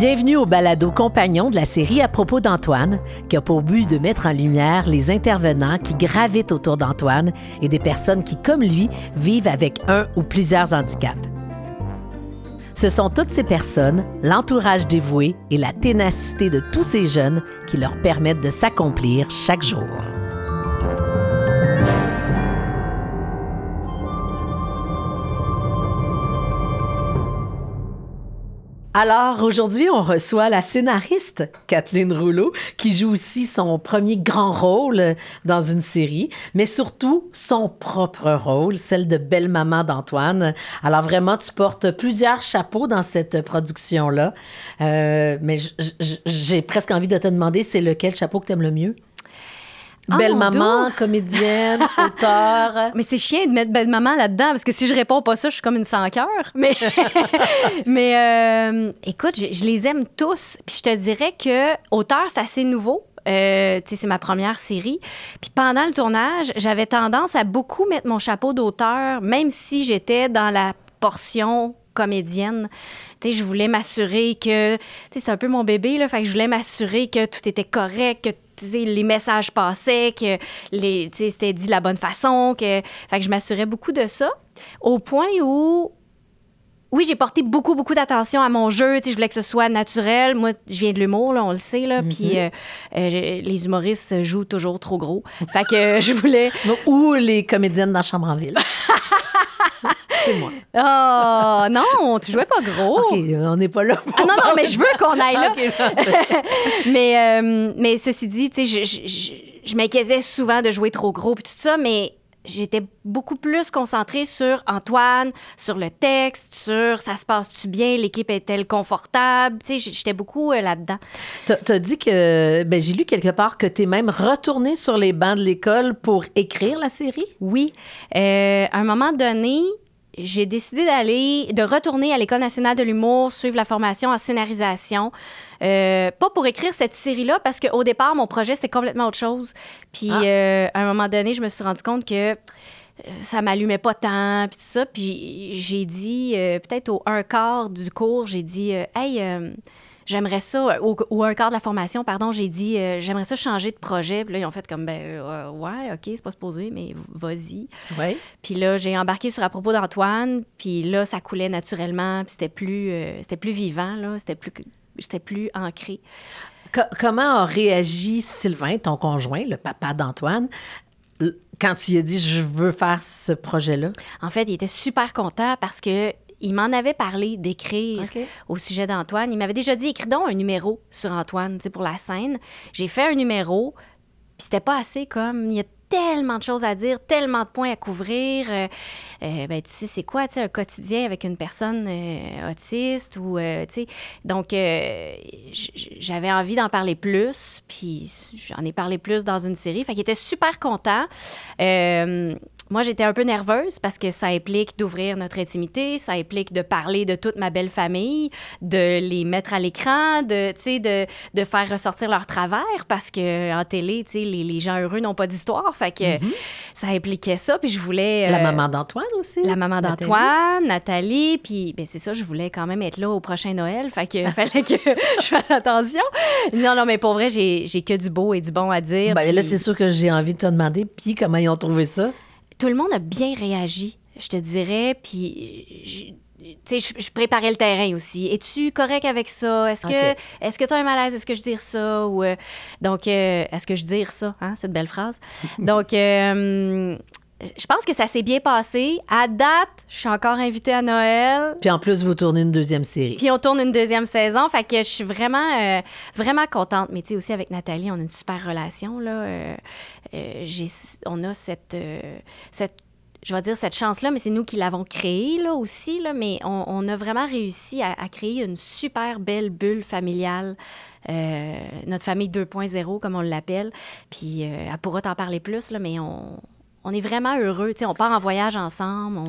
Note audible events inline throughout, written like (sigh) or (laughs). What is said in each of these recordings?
Bienvenue au balado compagnon de la série à propos d'Antoine, qui a pour but de mettre en lumière les intervenants qui gravitent autour d'Antoine et des personnes qui, comme lui, vivent avec un ou plusieurs handicaps. Ce sont toutes ces personnes, l'entourage dévoué et la ténacité de tous ces jeunes qui leur permettent de s'accomplir chaque jour. Alors aujourd'hui, on reçoit la scénariste Kathleen Rouleau, qui joue aussi son premier grand rôle dans une série, mais surtout son propre rôle, celle de belle-maman d'Antoine. Alors vraiment, tu portes plusieurs chapeaux dans cette production-là, euh, mais j'ai presque envie de te demander, c'est lequel chapeau que tu aimes le mieux? Ah, belle maman, comédienne, (laughs) auteur. Mais c'est chiant de mettre belle maman là-dedans parce que si je réponds pas ça, je suis comme une sans cœur. (laughs) Mais, (laughs) mais euh, écoute, je, les aime tous. Puis je te dirais que auteur, c'est assez nouveau. Euh, c'est ma première série. Puis pendant le tournage, j'avais tendance à beaucoup mettre mon chapeau d'auteur, même si j'étais dans la portion comédienne. sais, je voulais m'assurer que, c'est un peu mon bébé, là, fait que je voulais m'assurer que tout était correct, que les messages passaient, que les, c'était dit de la bonne façon, que, fait que je m'assurais beaucoup de ça, au point où oui, j'ai porté beaucoup, beaucoup d'attention à mon jeu. je voulais que ce soit naturel. Moi, je viens de l'humour, là, on le sait. Là, Puis mm-hmm. euh, euh, les humoristes jouent toujours trop gros. Fait que je voulais... (laughs) Ou les comédiennes dans Chambre en Ville. (laughs) (laughs) C'est moi. (laughs) Oh, non, tu jouais pas gros. OK, on n'est pas là pour ah, Non, non, mais je veux qu'on aille là. (laughs) mais, euh, mais ceci dit, tu sais, je, je, je m'inquiétais souvent de jouer trop gros puis tout ça, mais j'étais beaucoup plus concentrée sur Antoine, sur le texte, sur ça se passe-tu bien, l'équipe est-elle confortable. Tu sais, j'étais beaucoup euh, là-dedans. Tu as dit que, ben, j'ai lu quelque part que tu es même retournée sur les bancs de l'école pour écrire la série? Oui. Euh, à un moment donné, j'ai décidé d'aller, de retourner à l'École nationale de l'humour, suivre la formation en scénarisation. Euh, pas pour écrire cette série-là, parce qu'au départ, mon projet, c'est complètement autre chose. Puis, ah. euh, à un moment donné, je me suis rendu compte que euh, ça m'allumait pas tant, puis tout ça. Puis, j'ai dit, peut-être au un quart du cours, j'ai dit, hey, j'aimerais ça, ou, un quart de la formation, pardon, j'ai dit, euh, j'aimerais ça changer de projet. Puis là, ils ont fait comme, ben, euh, ouais, OK, c'est pas supposé, mais vas-y. Ouais. Puis là, j'ai embarqué sur à propos d'Antoine, puis là, ça coulait naturellement, puis c'était plus, euh, c'était plus vivant, là, c'était plus, c'était plus ancré. comment a réagi Sylvain, ton conjoint, le papa d'Antoine, quand tu lui as dit je veux faire ce projet-là? En fait, il était super content parce que il m'en avait parlé d'écrire au sujet d'Antoine. Il m'avait déjà dit écris donc un numéro sur Antoine, tu sais, pour la scène. J'ai fait un numéro, puis c'était pas assez comme il y a tellement de choses à dire, tellement de points à couvrir. Euh, euh, ben, tu sais, c'est quoi, tu sais, un quotidien avec une personne euh, autiste ou, tu sais? Donc, j'avais envie d'en parler plus, puis j'en ai parlé plus dans une série. Fait qu'il était super content. Moi, j'étais un peu nerveuse parce que ça implique d'ouvrir notre intimité, ça implique de parler de toute ma belle famille, de les mettre à l'écran, de, de, de faire ressortir leur travers parce que en télé, les, les gens heureux n'ont pas d'histoire. Fait que mm-hmm. ça impliquait ça. Puis je voulais. la euh, maman d'Antoine aussi. La maman d'Antoine, Nathalie. Puis ben, c'est ça, je voulais quand même être là au prochain Noël. Fait que fallait que (laughs) je fasse attention. Non, non, mais pour vrai, j'ai que du beau et du bon à dire. Ben, Là, c'est sûr que j'ai envie de te demander, puis comment ils ont trouvé ça? Tout le monde a bien réagi, je te dirais. Puis, tu sais, je, préparais le terrain aussi. Es-tu correct avec ça? Est-ce que est-ce que tu as un malaise? Est-ce que je dire ça? Ou, euh, donc, euh, est-ce que je dire ça? Hein, cette belle phrase? (laughs) donc, euh, je pense que ça s'est bien passé. À date, je suis encore invitée à Noël. Puis en plus, vous tournez une deuxième série. Puis on tourne une deuxième saison. Fait que je suis vraiment, vraiment contente. Mais tu sais, aussi avec Nathalie, on a une super relation. Là. Euh, on a cette, euh, cette je vais dire cette chance-là, mais c'est nous qui l'avons créée là aussi, là, mais on, a vraiment réussi à, créer une super belle bulle familiale, euh, notre famille 2.0 comme on l'appelle. Puis elle pourra t'en parler plus, là, mais on, on est vraiment heureux. sais, on part en voyage ensemble.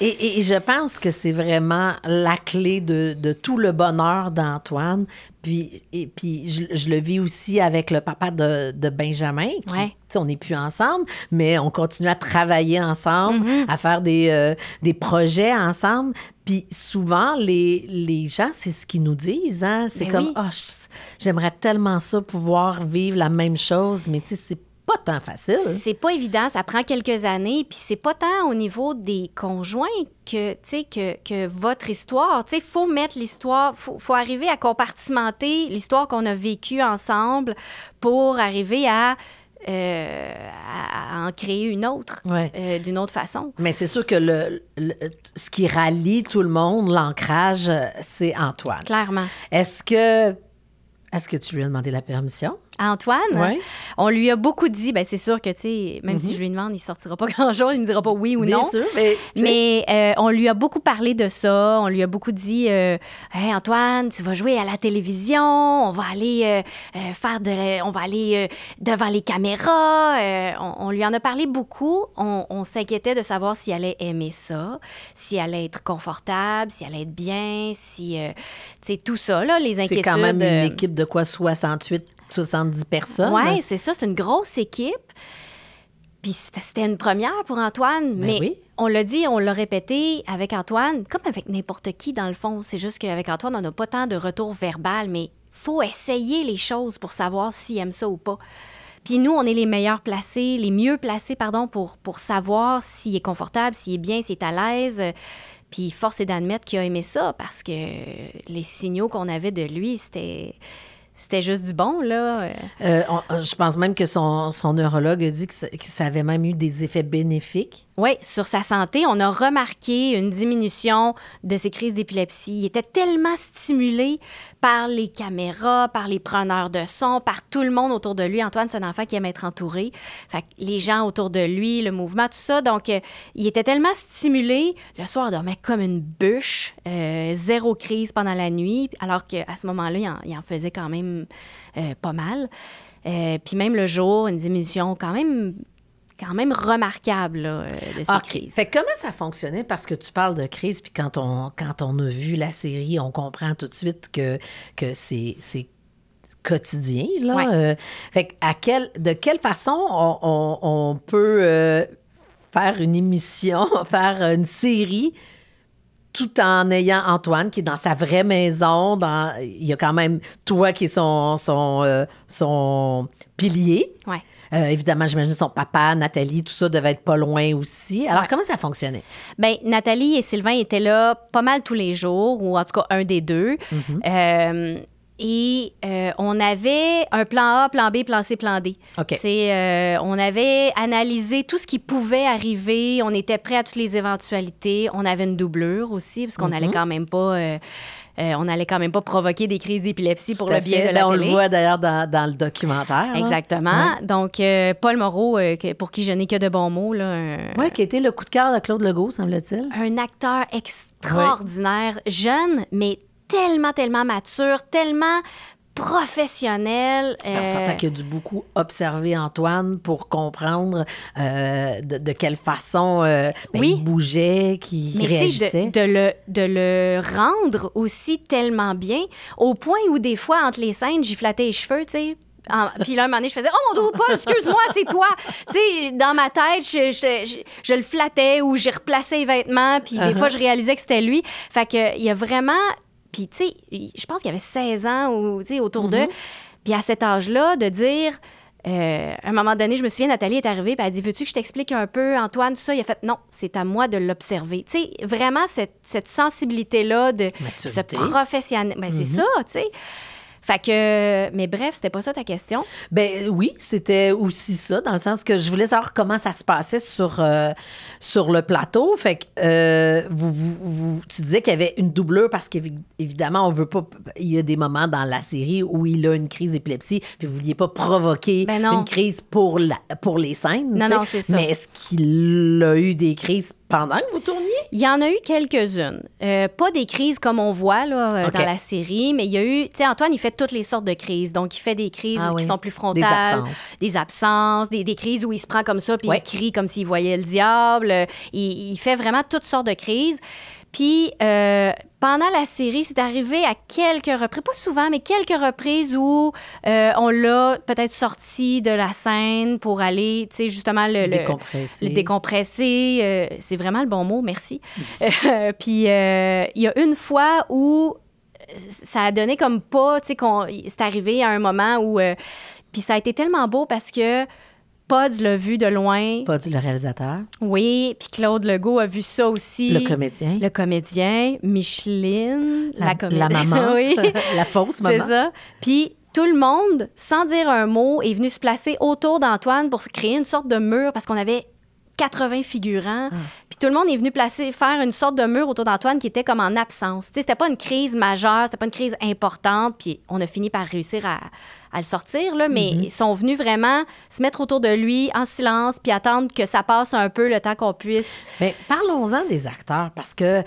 Et, et, je pense que c'est vraiment la clé de, de tout le bonheur d'Antoine. Puis, et puis je, je, le vis aussi avec le papa de, de Benjamin. Qui, ouais. On n'est plus ensemble, mais on continue à travailler ensemble, Mm-hmm. à faire des, euh, des projets ensemble. Puis souvent, les, les gens, c'est ce qu'ils nous disent. Hein? C'est Ben comme, oui. oh, j'aimerais tellement ça, pouvoir vivre la même chose, mais tu sais, c'est pas tant facile. C'est pas évident, ça prend quelques années, puis c'est pas tant au niveau des conjoints que, tu sais, que, que votre histoire, tu sais, faut mettre l'histoire, faut, faut arriver à compartimenter l'histoire qu'on a vécue ensemble pour arriver à, euh, à, à en créer une autre Ouais. euh, d'une autre façon. Mais c'est sûr que le, le- ce qui rallie tout le monde, l'ancrage, c'est Antoine. Clairement. Est-ce que, est-ce que tu lui as demandé la permission? À Antoine, Ouais. on lui a beaucoup dit, ben c'est sûr que, tu sais, même si je lui demande, il sortira pas (laughs) grand-chose, il me dira pas oui ou Mhm. Bien non. sûr, mais, euh, on lui a beaucoup parlé de ça. On lui a beaucoup dit euh, Hey Antoine, tu vas jouer à la télévision, on va aller euh, faire de la- on va aller devant les caméras. On, on lui en a parlé beaucoup. On, on s'inquiétait de savoir s'il allait aimer ça, s'il allait être confortable, s'il allait être bien, si tu sais tout ça là, les c'est inquiétudes. quand même une équipe de quoi, 68, 70 personnes? Ouais, c'est ça, c'est une grosse équipe. Puis c'était une première pour Antoine, Ben mais oui. on l'a dit, on l'a répété avec Antoine, comme avec n'importe qui dans le fond. C'est juste qu'avec Antoine, on n'a pas tant de retour verbal, mais faut essayer les choses pour savoir s'il aime ça ou pas. Puis nous, on est les meilleurs placés, les mieux placés, pardon, pour, pour savoir s'il est confortable, s'il est bien, s'il est à l'aise. Puis force est d'admettre qu'il a aimé ça parce que les signaux qu'on avait de lui, c'était... C'était juste du bon, là. Euh, on- je pense même que son, son neurologue a dit que ça, que ça avait même eu des effets bénéfiques. Oui, sur sa santé, on a remarqué une diminution de ses crises d'épilepsie. Il était tellement stimulé par les caméras, par les preneurs de son, par tout le monde autour de lui. Antoine, c'est un enfant qui aime être entouré. Fait les gens autour de lui, le mouvement, tout ça. Donc, euh, il était tellement stimulé. Le soir, il dormait comme une bûche. euh, zéro crise pendant la nuit. Alors qu'à ce moment-là, il en, faisait quand même euh, pas mal. Puis même le jour, une diminution quand même quand même remarquable là, euh, de ces OK. crises. Fait que comment ça fonctionnait? Parce que tu parles de crise, puis quand on, quand on a vu la série, on comprend tout de suite que, que c'est, c'est quotidien. Là. Ouais. Euh, fait que à quel, de quelle façon on, on- on peut euh, faire une émission, (laughs) faire une série tout en ayant Antoine qui est dans sa vraie maison. Dans, il y a quand même toi qui est son, son, euh, son pilier. Ouais. Euh, évidemment, j'imagine son papa, Nathalie, tout ça devait être pas loin aussi. Alors, Ouais. comment ça fonctionnait? Ben, Nathalie et Sylvain étaient là pas mal tous les jours, ou en tout cas un des deux. Euh, et euh, on avait un plan A, plan B, plan C, plan D. Euh, on avait analysé tout ce qui pouvait arriver. On était prêt à toutes les éventualités. On avait une doublure aussi, parce qu'on Mhm. allait quand même pas. euh, euh, on allait quand même pas provoquer des crises d'épilepsie pour le bien fait. de la Ben, on le voit d'ailleurs dans, dans le documentaire. hein. Exactement. Donc, euh, Paul Moreau, euh, pour qui je n'ai que de bons mots, là, un, Oui, qui été le coup de cœur de Claude Legault, semble-t-il. un acteur extraordinaire, jeune, mais tellement, tellement mature, tellement professionnel. On euh, s'entend qu'il a dû beaucoup observer Antoine pour comprendre euh, de, de quelle façon euh, ben, Oui. il bougeait, qu'il réagissait. de, de le, de le rendre aussi tellement bien, au point où des fois, entre les scènes, j'y flattais les cheveux, tu sais. En- Puis là, un moment donné, je faisais Oh mon Dieu, Paul, excuse-moi, c'est toi. (laughs) tu sais, dans ma tête, je, je- je- je le flattais ou j'ai replacé les vêtements. Puis des Uh-huh. fois, je réalisais que c'était lui. Fait que il y a vraiment. Puis tu sais, je pense qu'il avait 16 ans ou autour d'eux. Puis à cet âge-là, de dire. euh, à un moment donné, je me souviens, Nathalie est arrivée, puis elle a dit Veux-tu que je t'explique un peu, Antoine, tout ça? Il a fait Non, c'est à moi de l'observer. Tu sais, vraiment, cette, cette sensibilité-là de Maturité. ce professionnel. Ben, c'est ça, tu sais. Fait que. Mais bref, c'était pas ça ta question? Ben oui, c'était aussi ça, dans le sens que je voulais savoir comment ça se passait sur, euh, sur le plateau. Fait que euh, vous, vous- vous- tu disais qu'il y avait une doublure parce qu'évidemment, on veut pas. Il y a des moments dans la série où il a une crise d'épilepsie, puis vous vouliez pas provoquer Ben une crise pour, la, pour les scènes. Non, non, c'est ça. Mais est-ce qu'il a eu des crises pendant que vous tourniez? Il y en a eu quelques-unes. Euh, pas des crises comme on voit là, euh, dans la série, mais il y a eu, tu sais, Antoine, il fait toutes les sortes de crises. Donc, il fait des crises ah qui sont plus frontales. Des absences. Des absences, des, crises où il se prend comme ça, puis il crie comme s'il voyait le diable. Il, il, fait vraiment toutes sortes de crises. Puis euh, pendant la série, c'est arrivé à quelques reprises, pas souvent, mais quelques reprises où euh, on l'a peut-être sorti de la scène pour aller, tu sais, justement le, décompresser. Le, décompresser. Euh, c'est vraiment le bon mot, merci. (laughs) puis il y a une fois où ça a donné comme pas, tu sais, c'est arrivé à un moment où. puis ça a été tellement beau parce que Pods l'a vu de loin. Pods, le réalisateur. Oui, puis Claude Legault a vu ça aussi. Le comédien. Le comédien. Micheline. La, la, la maman. (laughs) oui. (laughs) la fausse maman. C'est ça. Puis tout le monde, sans dire un mot, est venu se placer autour d'Antoine pour créer une sorte de mur parce qu'on avait 80 figurants. Ah. Puis tout le monde est venu placer, faire une sorte de mur autour d'Antoine qui était comme en absence. Tu sais, c'était pas une crise majeure, c'était pas une crise importante. Puis on a fini par réussir à, à le sortir, là, mais mhm. ils sont venus vraiment se mettre autour de lui en silence puis attendre que ça passe un peu le temps qu'on puisse. Mais parlons-en des acteurs parce que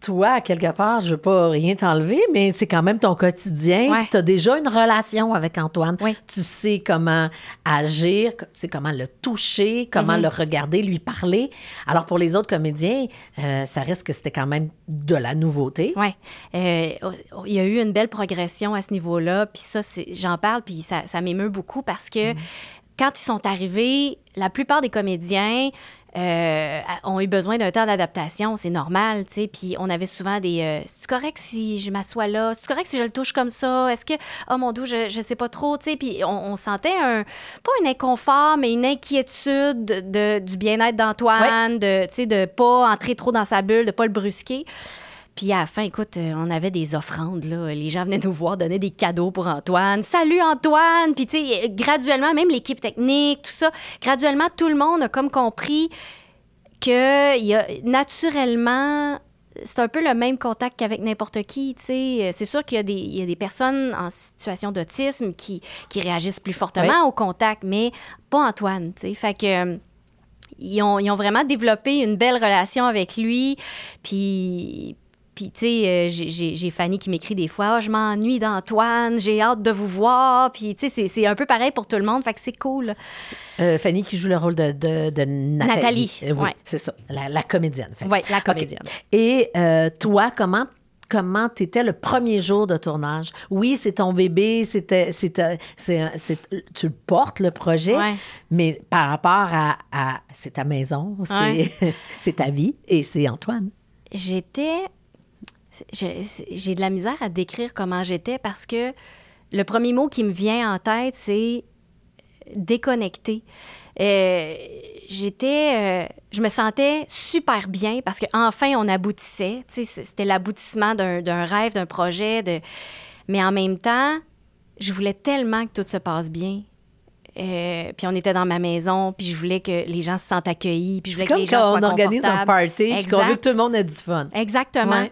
toi, quelque part, je veux pas rien t'enlever, mais c'est quand même ton quotidien. Tu as déjà une relation avec Antoine. Tu sais comment agir, tu sais comment le toucher, comment mm-hmm. le regarder, lui parler. Alors, pour les autres comédiens, euh, ça risque que c'était quand même de la nouveauté. Oui. Euh, il y a eu une belle progression à ce niveau-là. Puis ça, j'en parle, puis ça, ça m'émeut beaucoup parce que mm. quand ils sont arrivés, la plupart des comédiens, euh, ont eu besoin d'un temps d'adaptation, c'est normal, tu sais. Puis on avait souvent des euh, c'est correct si je m'assois là, c'est correct si je le touche comme ça, est-ce que oh mon dieu, je, je sais pas trop, tu sais. Puis on, sentait un pas un inconfort, mais une inquiétude de, du bien-être d'Antoine, de tu sais de pas entrer trop dans sa bulle, de pas le brusquer. Puis à la fin, écoute, euh, on avait des offrandes, là. Les gens venaient nous voir, donner des cadeaux pour Antoine. Salut Antoine! Puis, tu sais, graduellement, même l'équipe technique, tout ça, graduellement, tout le monde a comme compris que y a, naturellement, c'est un peu le même contact qu'avec n'importe qui, tu sais. C'est sûr qu'il y, y, a des personnes en situation d'autisme qui, qui, réagissent plus fortement au contact, mais pas Antoine, tu sais. Fait que... Ils ont, ils ont, vraiment développé une belle relation avec lui. Puis, puis, tu sais, euh, j'ai Fanny qui m'écrit des fois oh, Je m'ennuie d'Antoine, j'ai hâte de vous voir. Puis, tu sais, c'est un peu pareil pour tout le monde. Fait que c'est cool. Euh, Fanny qui joue le rôle de, de, Nathalie. Euh, oui, c'est ça, la, comédienne. Oui, la comédienne. Et toi, comment comment tu étais le premier jour de tournage? Oui, c'est ton bébé, c'était, tu portes, le projet, mais par rapport à, c'est ta maison, (laughs) c'est ta vie et c'est Antoine. J'étais j'ai de la misère à décrire comment j'étais parce que le premier mot qui me vient en tête, c'est déconnecté. Euh, j'étais, euh, je me sentais super bien parce qu'enfin on aboutissait. C'était l'aboutissement d'un rêve, d'un projet. De... Mais en même temps, je voulais tellement que tout se passe bien. Euh, puis on était dans ma maison, puis je voulais que les gens se sentent accueillis, puis je voulais que les gens soient on organise un party, puis qu'on veut que tout le monde ait du fun. Exactement.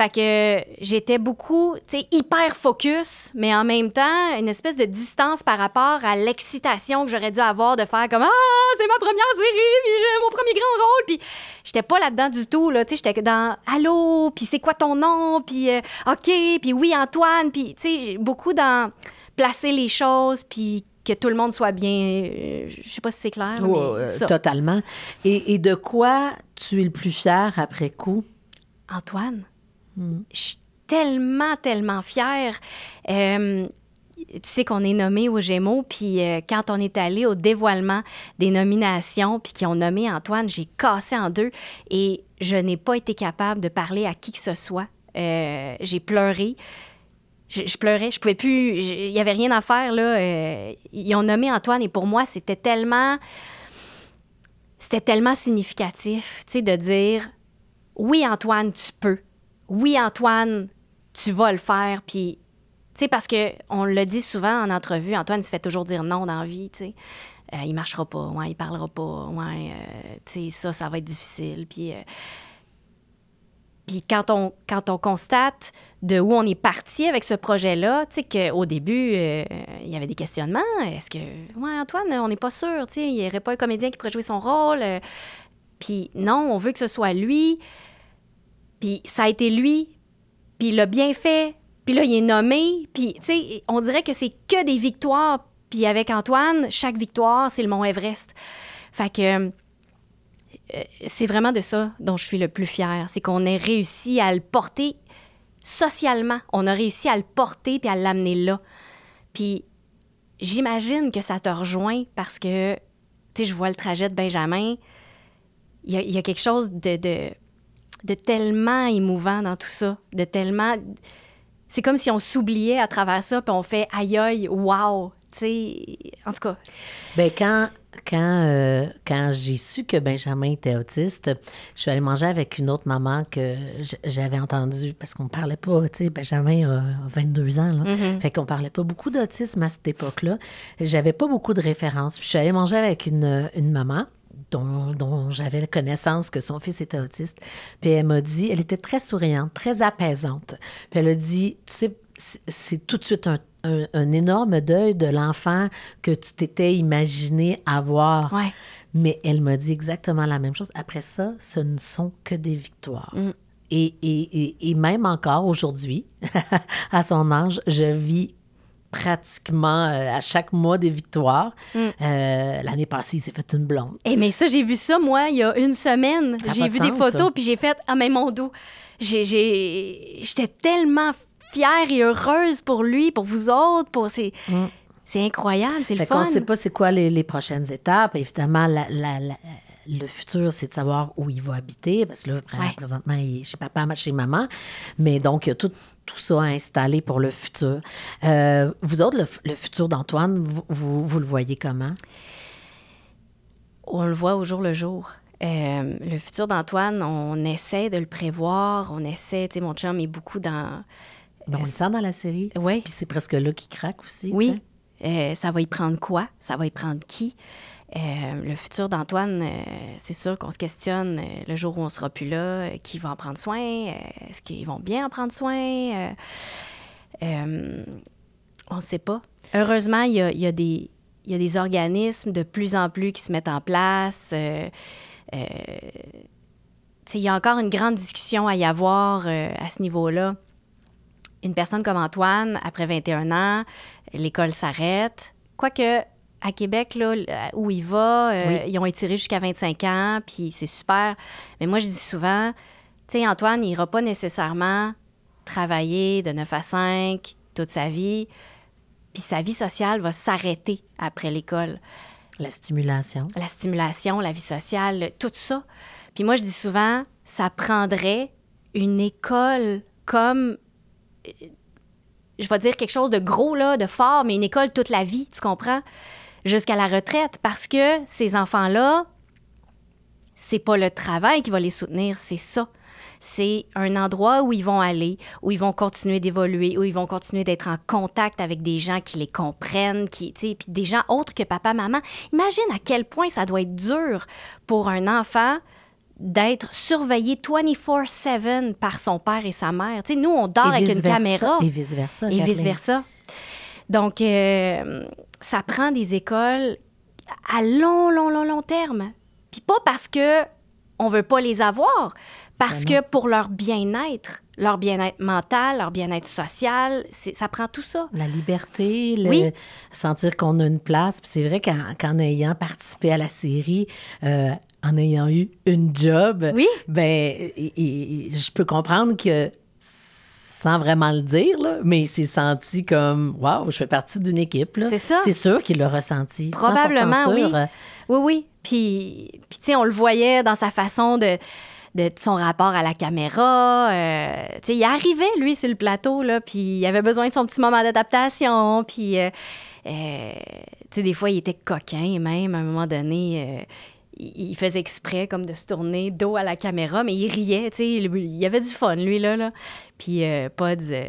Fait que j'étais beaucoup, tu sais, hyper focus, mais en même temps, une espèce de distance par rapport à l'excitation que j'aurais dû avoir de faire comme Ah, c'est ma première série, puis j'ai mon premier grand rôle. Puis j'étais pas là-dedans du tout, là. Tu sais, j'étais dans Allô, puis c'est quoi ton nom, puis euh, OK, puis oui, Antoine, puis tu sais, beaucoup dans placer les choses, puis que tout le monde soit bien. Euh, je sais pas si c'est clair. mais euh, totalement. Et, et de quoi tu es le plus fier après coup? Antoine. Je suis tellement, tellement fière. Euh, tu sais qu'on est nommé aux Gémeaux, puis euh, quand on est allé au dévoilement des nominations, puis qu'ils ont nommé Antoine, j'ai cassé en deux et je n'ai pas été capable de parler à qui que ce soit. Euh, j'ai pleuré. Je, pleurais, je pouvais plus, il n'y avait rien à faire, là. ils ont nommé Antoine et pour moi, c'était tellement, c'était tellement significatif, tu sais, de dire, oui, Antoine, tu peux oui, Antoine, tu vas le faire. Puis, tu sais, parce qu'on le dit souvent en entrevue, Antoine se fait toujours dire non dans la vie, tu sais. Euh, il marchera pas, ouais, il parlera pas, ouais, euh, tu sais, ça, ça va être difficile. Puis, euh, quand on, on constate de où on est parti avec ce projet-là, tu sais, qu'au début, il y avait des questionnements. Est-ce que, ouais, Antoine, on n'est pas sûr, tu il n'y aurait pas un comédien qui pourrait jouer son rôle. Puis non, on veut que ce soit lui. Puis ça a été lui. Puis il l'a bien fait. Puis là, il est nommé. Puis, tu sais, on dirait que c'est que des victoires. Puis avec Antoine, chaque victoire, c'est le Mont Everest. Fait que euh, c'est vraiment de ça dont je suis le plus fière. C'est qu'on ait réussi à le porter socialement. On a réussi à le porter puis à l'amener là. Puis j'imagine que ça te rejoint parce que, tu sais, je vois le trajet de Benjamin. Il y a, quelque chose de, de, de, tellement émouvant dans tout ça, de tellement... C'est comme si on s'oubliait à travers ça, puis on fait aïe aïe, wow, tu sais, en tout cas. Bien, quand, quand, euh, quand j'ai su que Benjamin était autiste, je suis allée manger avec une autre maman que j'avais entendue, parce qu'on ne parlait pas, tu sais, Benjamin a 22 ans, là. Mm-hmm. Fait qu'on parlait pas beaucoup d'autisme à cette époque-là. J'avais pas beaucoup de références. Puis je suis allée manger avec une, une maman dont, dont j'avais la connaissance que son fils était autiste. Puis elle m'a dit, elle était très souriante, très apaisante. Puis elle a dit, tu sais, c'est tout de suite un un, énorme deuil de l'enfant que tu t'étais imaginé avoir. Mais elle m'a dit exactement la même chose. Après ça, ce ne sont que des victoires. Mm. Et, et, et, même encore aujourd'hui, (laughs) à son âge, je vis pratiquement euh, à chaque mois des victoires. Mm. Euh, l'année passée, il s'est fait une blonde. Et eh, mais ça, j'ai vu ça, moi, il y a une semaine. J'ai vu des photos, puis j'ai fait « Ah, mais mon dos! » J'étais tellement fière et heureuse pour lui, pour vous autres, pour c'est mm. c'est incroyable, c'est le fun. On ne sait pas c'est quoi les, prochaines étapes. Évidemment, le futur, c'est de savoir où il va habiter, parce que là, présentement, il est chez papa, chez maman. Mais donc, il y a tout, tout ça à installer pour le futur. Euh, vous autres, le, futur d'Antoine, vous, vous, le voyez comment? On le voit au jour le jour. Euh, le futur d'Antoine, on essaie de le prévoir, on essaie, tu sais, mon chum est beaucoup dans ben, on le sent dans la série. Oui. Puis c'est presque là qu'il craque aussi. Oui. Euh, ça va y prendre quoi? Ça va y prendre qui? Euh, le futur d'Antoine, euh, c'est sûr qu'on se questionne le jour où on sera plus là, qui va en prendre soin? Est-ce qu'ils vont bien en prendre soin? on ne sait pas. Heureusement, il y, a y a, des organismes de plus en plus qui se mettent en place. il y a encore une grande discussion à y avoir à ce niveau-là une personne comme Antoine, après 21 ans, l'école s'arrête. Quoique, à Québec, là, où il va, euh, ils ont étiré jusqu'à 25 ans, puis c'est super. Mais moi, je dis souvent, tu sais, Antoine, il n'ira pas nécessairement travailler de 9 à 5 toute sa vie, puis sa vie sociale va s'arrêter après l'école. La stimulation. La stimulation, la vie sociale, tout ça. Puis moi, je dis souvent, ça prendrait une école comme je vais dire quelque chose de gros, là, de fort, mais une école toute la vie, tu comprends? Jusqu'à la retraite, parce que ces enfants-là, c'est pas le travail qui va les soutenir, c'est ça. C'est un endroit où ils vont aller, où ils vont continuer d'évoluer, où ils vont continuer d'être en contact avec des gens qui les comprennent, qui, puis des gens autres que papa, maman. Imagine à quel point ça doit être dur pour un enfant d'être surveillé 24-7 par son père et sa mère. Tu sais, nous, on dort avec une caméra. Et vice-versa. Et vice-versa. Donc, euh, ça prend des écoles à long, long, long, long terme. Puis pas parce que on veut pas les avoir, parce ben que pour leur bien-être, leur bien-être mental, leur bien-être social, ça prend tout ça. La liberté, le sentir qu'on a une place. Puis c'est vrai qu'en ayant participé à la série, euh, en ayant eu une job, oui. ben, je peux comprendre que sans vraiment le dire, là, mais il s'est senti comme Waouh, je fais partie d'une équipe. C'est ça. C'est sûr qu'il l'a ressenti. Probablement, oui. Oui, oui. Puis, puis tu sais, on le voyait dans sa façon de, de son rapport à la caméra. Euh, tu sais, il arrivait, lui, sur le plateau, là, puis il avait besoin de son petit moment d'adaptation. Puis, euh, euh, tu sais, des fois, il était coquin, même, à un moment donné il faisait exprès comme de se tourner dos à la caméra, mais il riait, tu sais, il, y avait du fun, lui, là. là. Puis euh, Pod, euh,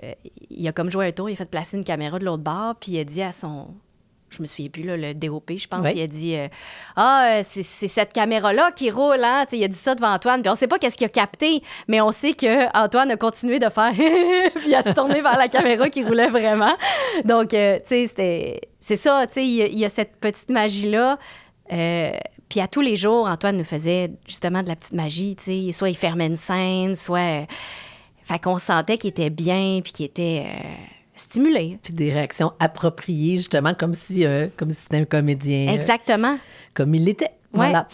il a comme joué un tour, il a fait placer une caméra de l'autre bord, puis il a dit à son... Je me souviens plus, là, le DOP, je pense, il a dit euh, Ah, c'est cette caméra-là qui roule, hein? il a dit ça devant Antoine, puis on sait pas qu'est-ce qu'il a capté, mais on sait que Antoine a continué de faire (laughs) puis à se tourner vers la caméra qui roulait vraiment. Donc, tu sais, c'était... C'est ça, tu sais, il y, a cette petite magie-là Puis à tous les jours, Antoine nous faisait justement de la petite magie, tu sais. Soit il fermait une scène, soit... Fait qu'on sentait qu'il était bien, puis qu'il était... Euh, stimulé. Puis des réactions appropriées, justement, comme si, euh, comme si c'était un comédien. Exactement. comme il l'était. Voilà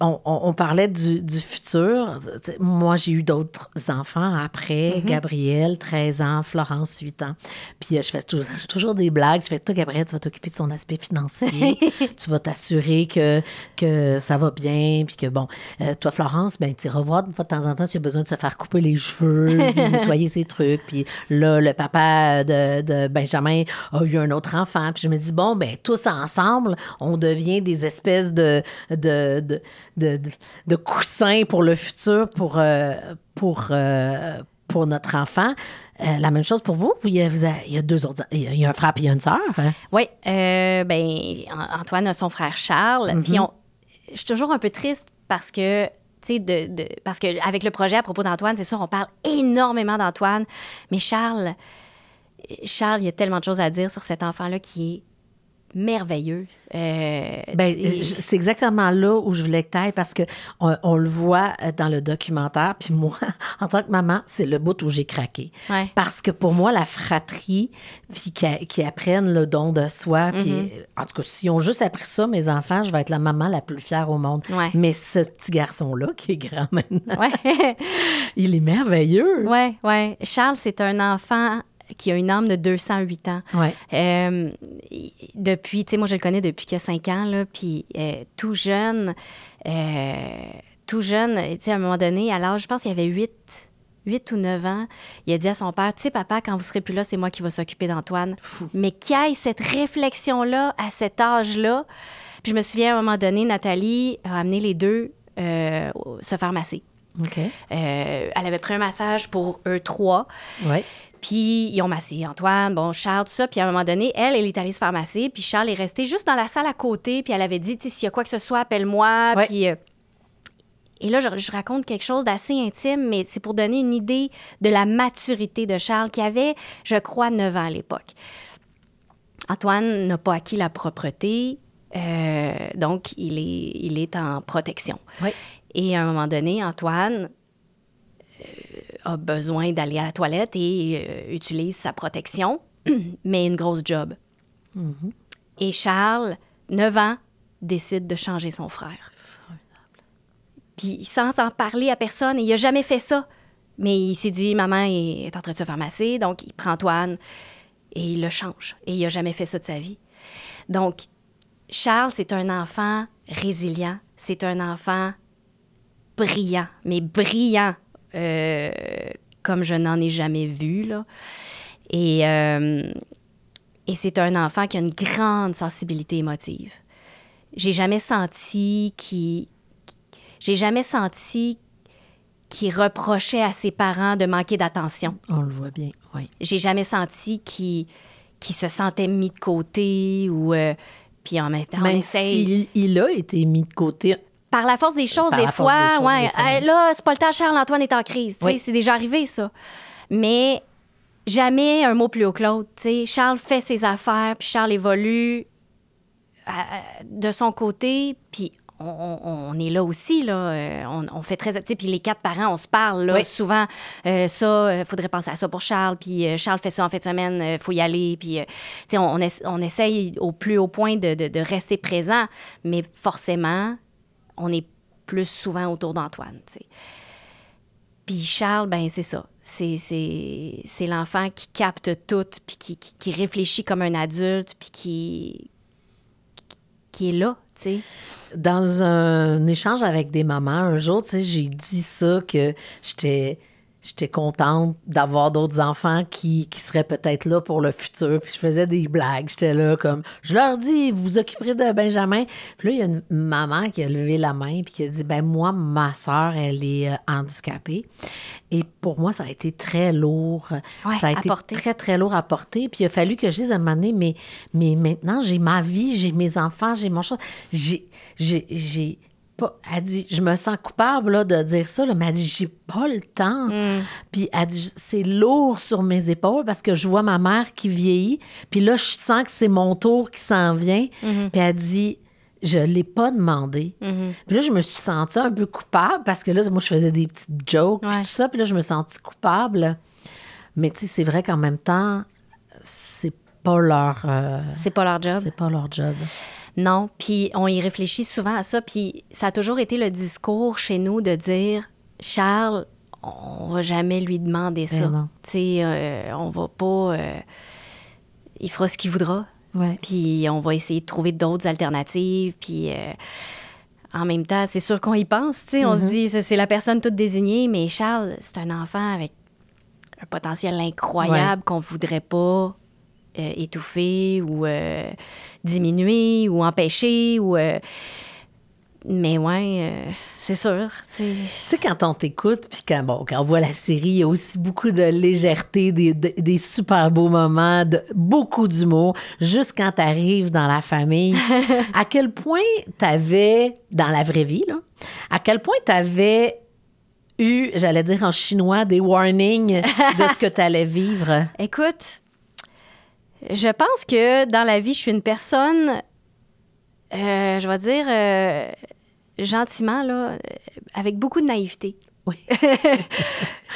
on, parlait du, futur. Moi, j'ai eu d'autres enfants après. Mm-hmm. Gabriel, 13 ans. Florence, 8 ans. Puis euh, je fais toujours, des blagues. Je fais, toi, Gabriel, tu vas t'occuper de son aspect financier. (laughs) tu vas t'assurer que, que ça va bien. Puis que, bon, euh, toi, Florence, ben, tu revois de temps en temps s'il a besoin de se faire couper les cheveux, (laughs) nettoyer ses trucs. Puis là, le papa de, Benjamin a eu un autre enfant. Puis je me dis, bon, ben, tous ensemble, on devient des espèces de, de de, de, coussins pour le futur, pour, euh, pour, euh, pour notre enfant. Euh, la même chose pour vous? il, y a, il y a deux autres. Il y a un frère et une sœur. Hein? Oui. ben, Antoine a son frère Charles. Mm-hmm. Puis je suis toujours un peu triste parce que. De, de, parce qu'avec le projet à propos d'Antoine, c'est sûr, on parle énormément d'Antoine, mais Charles, Charles, il y a tellement de choses à dire sur cet enfant-là qui est merveilleux. Euh, ben, c'est exactement là où je voulais que tu parce que on, le voit euh, dans le documentaire. Puis moi, (laughs) en tant que maman, c'est le bout où j'ai craqué. Parce que pour moi, la fratrie, puis qui, apprennent le don de soi, puis mm-hmm. en tout cas, si ont juste appris ça, mes enfants, je vais être la maman la plus fière au monde. Mais ce petit garçon-là, qui est grand maintenant, (laughs) il est merveilleux. Oui, oui. Charles, c'est un enfant qui a une âme de 208 ans. Ouais. Euh, depuis, tu sais, moi, je le connais depuis qu'il a 5 ans, là, puis euh, tout jeune, euh, tout jeune, tu sais, à un moment donné, à l'âge, je pense qu'il avait 8, 8 ou 9 ans, il a dit à son père, tu sais, papa, quand vous serez plus là, c'est moi qui vais s'occuper d'Antoine. Mais qu'il ait cette réflexion-là à cet âge-là. Puis je me souviens, à un moment donné, Nathalie a amené les deux se faire masser. elle avait pris un massage pour eux trois. Ouais. Puis ils ont massé Antoine, bon, Charles, tout ça. Puis à un moment donné, elle, elle est allée se faire masser. Puis Charles est resté juste dans la salle à côté. Puis elle avait dit, s'il y a quoi que ce soit, appelle-moi. Puis. Euh, et là, je, raconte quelque chose d'assez intime, mais c'est pour donner une idée de la maturité de Charles, qui avait, je crois, 9 ans à l'époque. Antoine n'a pas acquis la propreté, euh, donc il est, il est en protection. Et à un moment donné, Antoine, a besoin d'aller à la toilette et euh, utilise sa protection, (clears throat) mais une grosse job. Mm-hmm. Et Charles, 9 ans, décide de changer son frère. Puis sans en parler à personne, et il n'a jamais fait ça. Mais il s'est dit, maman est en train de se faire masser, donc il prend Antoine et il le change. Et il n'a jamais fait ça de sa vie. Donc, Charles, c'est un enfant résilient, c'est un enfant brillant, mais brillant euh, comme je n'en ai jamais vu. Là. Et, euh, et c'est un enfant qui a une grande sensibilité émotive. J'ai jamais senti qu'il. J'ai jamais senti qu'il reprochait à ses parents de manquer d'attention. On le voit bien, oui. J'ai jamais senti qu'il se sentait mis de côté ou. Euh, puis en même temps, Même s'il il a été mis de côté par la force des choses, des fois, ouais. là, c'est pas le temps, Charles-Antoine est en crise. C'est déjà arrivé, ça. Mais jamais un mot plus haut que l'autre. Charles fait ses affaires, puis Charles évolue euh, de son côté, puis on, est là aussi, là. Euh, on, fait très... Puis les quatre parents, on se parle, là, souvent. Euh, ça, il faudrait penser à ça pour Charles. Puis Charles fait ça en fin de semaine, il faut y aller. Puis, on, on, essaye au plus haut point de, de rester présent. Mais forcément, on est plus souvent autour d'Antoine. Puis Charles, ben c'est ça. C'est l'enfant qui capte tout, puis qui, réfléchit comme un adulte, puis qui, qui est là. Dans un échange avec des mamans, un jour, tu j'ai dit ça, que j'étais j'étais contente d'avoir d'autres enfants qui, qui seraient peut-être là pour le futur. Puis je faisais des blagues. J'étais là comme, je leur dis, vous vous occuperez de Benjamin. Puis là, il y a une maman qui a levé la main puis qui a dit, ben moi, ma soeur, elle est euh, handicapée. Et pour moi, ça a été très lourd. ça a été très, très lourd à porter. Puis il a fallu que je dise à un moment donné, mais, mais maintenant, j'ai ma vie, j'ai mes enfants, j'ai mon chat. J'ai, j'ai, elle dit, je me sens coupable là, de dire ça, mais elle dit, j'ai pas le temps. Mm. Puis elle dit, c'est lourd sur mes épaules parce que je vois ma mère qui vieillit. Puis là, je sens que c'est mon tour qui s'en vient. Mm-hmm. Puis elle dit, je l'ai pas demandé. Mhm. Puis là, je me suis sentie un peu coupable parce que là, moi, je faisais des petites jokes, puis Ouais. tout ça. Puis là, je me sentis coupable. Mais tu sais, c'est vrai qu'en même temps, c'est pas leur... euh, C'est pas leur job. c'est pas leur job. Non, puis on y réfléchit souvent à ça, puis ça a toujours été le discours chez nous de dire Charles, on va jamais lui demander ça. Ben non. Tu sais, euh, on va pas. euh, il fera ce qu'il voudra, puis on va essayer de trouver d'autres alternatives, puis. euh, en même temps, c'est sûr qu'on y pense, tu sais. On se dit, c'est c'est la personne toute désignée, mais Charles, c'est un enfant avec un potentiel incroyable qu'on voudrait pas euh, étouffer ou euh, diminuer ou empêcher ou euh, mais ouais euh, c'est sûr tu sais. Quand on t'écoute, puis quand, bon, quand on voit la série, il y a aussi beaucoup de légèreté, des, de- des super beaux moments, de, beaucoup d'humour, juste quand tu arrives dans la famille. (laughs) à quel point tu avais, dans la vraie vie, là, à quel point tu avais eu, j'allais dire en chinois, des warnings de ce que tu allais vivre? (laughs) écoute je pense que dans la vie je suis une personne euh, je vais dire euh, gentiment là euh, avec beaucoup de naïveté Oui. (laughs)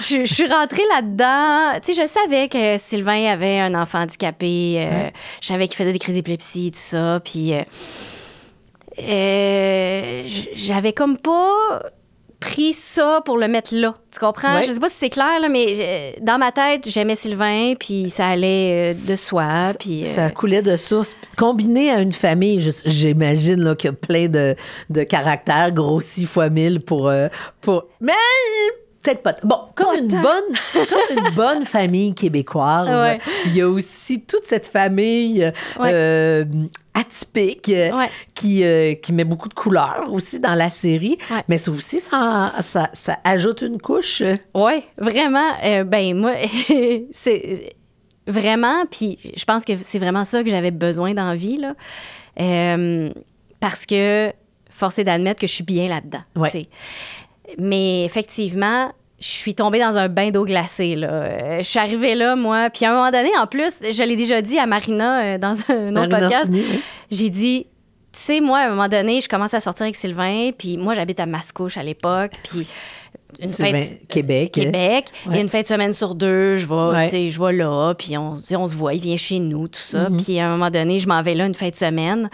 je, je suis rentrée là-dedans. Tu sais, je savais que Sylvain avait un enfant handicapé. euh, Je savais qu'il faisait des crises d'épilepsie, tout ça. Puis, j'avais comme pas pris ça pour le mettre là. Tu comprends? Ouais. Je sais pas si c'est clair, là, mais j'ai- dans ma tête, j'aimais Sylvain, puis ça allait euh, de soi. Puis, euh, Ça coulait de source. Combiné à une famille, j'imagine qu'il y a plein de, de caractères grossis fois mille pour, euh, pour... Mais peut-être pas. Bon, comme une, bonne, comme une (laughs) bonne famille québécoise, Ouais. il y a aussi toute cette famille Ouais. euh, atypique Ouais. qui, euh, qui met beaucoup de couleurs aussi dans la série. Mais ça aussi, ça, ça, ça ajoute une couche. Oui, vraiment. euh, ben, moi, (laughs) c'est vraiment, puis je pense que c'est vraiment ça que j'avais besoin dans la vie, là. Parce que, force est d'admettre que je suis bien là-dedans. Ouais. Mais effectivement, je suis tombée dans un bain d'eau glacée, là. Je suis arrivée là, moi, puis à un moment donné, en plus, je l'ai déjà dit à Marina euh, dans un autre Marina podcast, oui. j'ai dit, tu sais, moi, à un moment donné, je commence à sortir avec Sylvain, puis moi, j'habite à Mascouche à l'époque, puis une Sylvain, fête... Québec. Québec. Ouais. Et une fin de semaine sur deux, je vais, Ouais. je vais là, puis on se voit, il vient chez nous, tout ça. Mm-hmm. Puis à un moment donné, je m'en vais là une fin de semaine,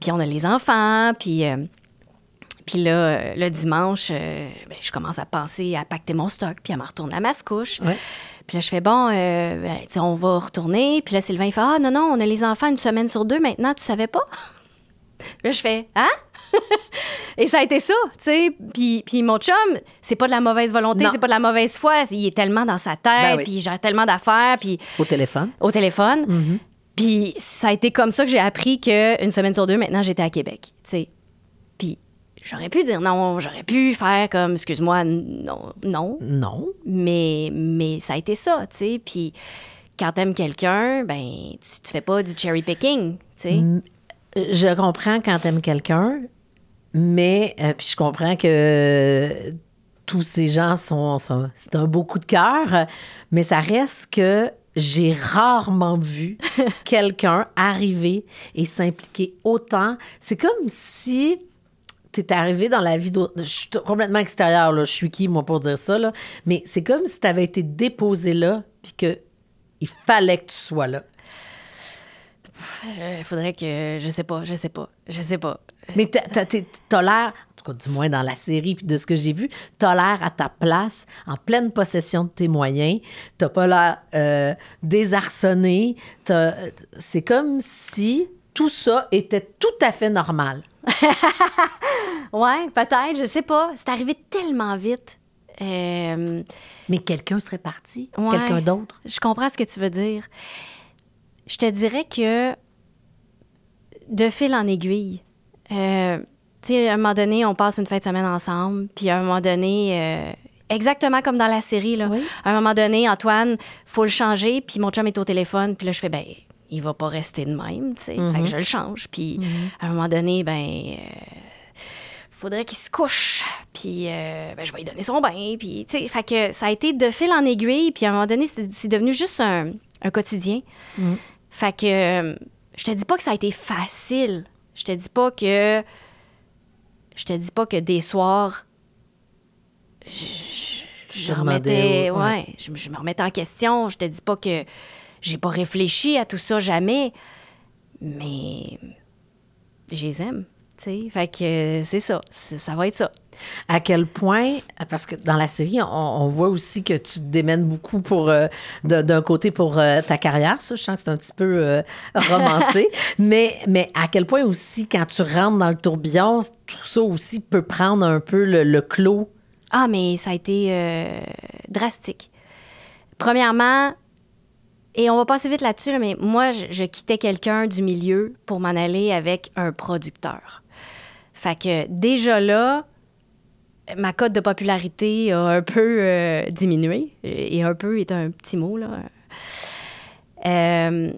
puis on a les enfants, puis... euh, puis là, euh, le dimanche, euh, ben, je commence à penser à pacter mon stock, puis à me retourner à Mascouche. Ouais. Puis là, je fais, bon, euh, ben, tu sais, on va retourner. Puis là, Sylvain, il fait, ah, non, non, on a les enfants une semaine sur deux maintenant, tu savais pas? (laughs) Là, je fais, hein? (laughs) Et ça a été ça, tu sais. Puis, puis mon chum, c'est pas de la mauvaise volonté, c'est pas de la mauvaise foi. Il est tellement dans sa tête, Ben oui. puis il gère tellement d'affaires, puis Au téléphone. au téléphone. Mm-hmm. Puis ça a été comme ça que j'ai appris qu'une semaine sur deux, maintenant, j'étais à Québec, tu sais. J'aurais pu dire non, j'aurais pu faire comme, excuse-moi, non, non. Non. Mais, mais ça a été ça, tu sais. Puis quand t'aimes quelqu'un, ben, tu, tu fais pas du cherry picking, tu sais. Je comprends quand t'aimes quelqu'un, mais euh, puis je comprends que tous ces gens sont, sont- c'est un beau coup de cœur, mais ça reste que j'ai rarement vu (laughs) quelqu'un arriver et s'impliquer autant. C'est comme si t'es arrivé dans la vie d'autre. Je suis complètement extérieure, là. Je suis qui, moi, pour dire ça, là? Mais c'est comme si t'avais été déposé là, puis que il fallait que tu sois là. Il faudrait que. Je sais pas, je sais pas, je sais pas. Mais t'as, t'as- l'air, en tout cas du moins dans la série puis de ce que j'ai vu, t'as l'air à ta place, en pleine possession de tes moyens. T'as pas l'air euh, désarçonné. C'est comme si tout ça était tout à fait normal. (laughs) Ouais, peut-être, je sais pas. C'est arrivé tellement vite. Euh, Mais quelqu'un serait parti, Ouais. quelqu'un d'autre. Je comprends ce que tu veux dire. Je te dirais que de fil en aiguille, euh, tu sais, à un moment donné, on passe une fin de semaine ensemble, puis à un moment donné, euh, exactement comme dans la série, là, Oui. à un moment donné, Antoine, faut le changer, puis mon chum est au téléphone, puis là, je fais, ben, il va pas rester de même, tu sais. Fait que je le change, puis à un moment donné, ben. euh, faudrait qu'il se couche, puis euh, ben, je vais lui donner son bain, puis tu sais, fait que ça a été de fil en aiguille, puis à un moment donné, c'est devenu juste un, un quotidien. Fait que euh, je te dis pas que ça a été facile. Je te dis pas que. Je te dis pas que des soirs. Je, remettais. Ouais, je, me remettais en question. Je te dis pas que j'ai pas réfléchi à tout ça jamais. Mais. Je les aime. Fait que c'est ça, ça va être ça. À quel point, parce que dans la série, on, voit aussi que tu te démènes beaucoup pour euh, d'un côté pour euh, ta carrière, ça, je sens que c'est un petit peu euh, romancé, (laughs) mais, mais à quel point aussi, quand tu rentres dans le tourbillon, tout ça aussi peut prendre un peu le, le clos? Ah, mais ça a été drastique. Premièrement, et on va passer vite là-dessus, mais moi, je quittais quelqu'un du milieu pour m'en aller avec un producteur. Fait que déjà là, ma cote de popularité a un peu euh, diminué. Et un peu est un petit mot, là. Euh,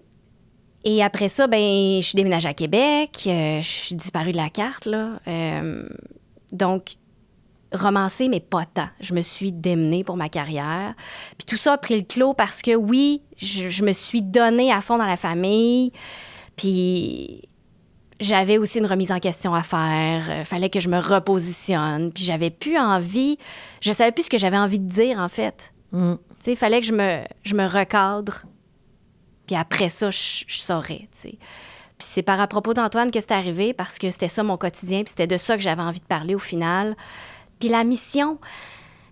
et après ça, ben, je suis déménagée à Québec. Euh, je suis disparue de la carte, là. donc, romancer, mais pas tant. Je me suis démenée pour ma carrière. Puis tout ça a pris le clos parce que, oui, je, je me suis donnée à fond dans la famille. Puis j'avais aussi une remise en question à faire. Il euh, fallait que je me repositionne. Puis j'avais plus envie. Je savais plus ce que j'avais envie de dire, en fait. Mm. Tu sais, il fallait que je me, je me recadre. Puis après ça, je, saurais, tu sais. Puis c'est par à propos d'Antoine que c'est arrivé parce que c'était ça mon quotidien. Puis c'était de ça que j'avais envie de parler au final. Puis la mission,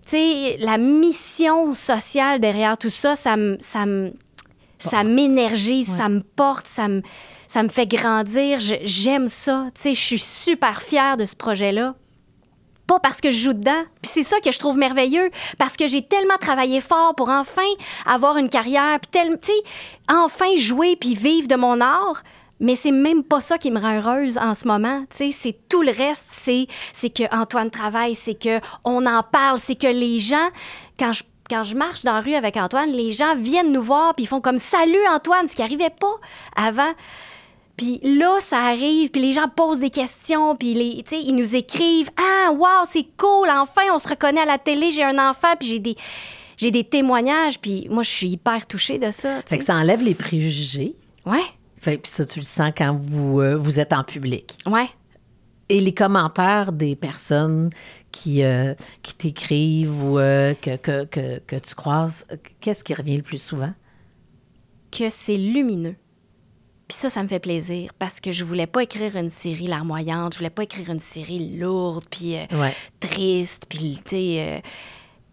tu sais, la mission sociale derrière tout ça, ça me. Ça ça m'énergise, ça me porte, ça me ça me fait grandir. J'aime ça. Tu sais, je suis super fière de ce projet-là. Pas parce que je joue dedans. Puis c'est ça que je trouve merveilleux. Parce que j'ai tellement travaillé fort pour enfin avoir une carrière. Puis, tu sais, enfin jouer puis vivre de mon art. Mais c'est même pas ça qui me rend heureuse en ce moment. Tu sais, c'est tout le reste. C'est, c'est que Antoine travaille, c'est que on en parle, c'est que les gens, quand je quand je marche dans la rue avec Antoine, les gens viennent nous voir puis ils font comme salut Antoine, ce qui n'arrivait pas avant. Puis là, ça arrive, puis les gens posent des questions, puis les, ils nous écrivent Ah, wow, c'est cool, enfin, on se reconnaît à la télé, j'ai un enfant, puis j'ai des, j'ai des témoignages, puis moi, je suis hyper touchée de ça. Fait que ça enlève les préjugés. Ouais. Fait puis ça, tu le sens quand vous, euh, vous êtes en public. Ouais. Et les commentaires des personnes qui, euh, qui t'écrivent ou euh, que, que, que, que tu croises, qu'est-ce qui revient le plus souvent? Que c'est lumineux puis ça, ça me fait plaisir parce que je voulais pas écrire une série larmoyante, je voulais pas écrire une série lourde, puis triste, puis,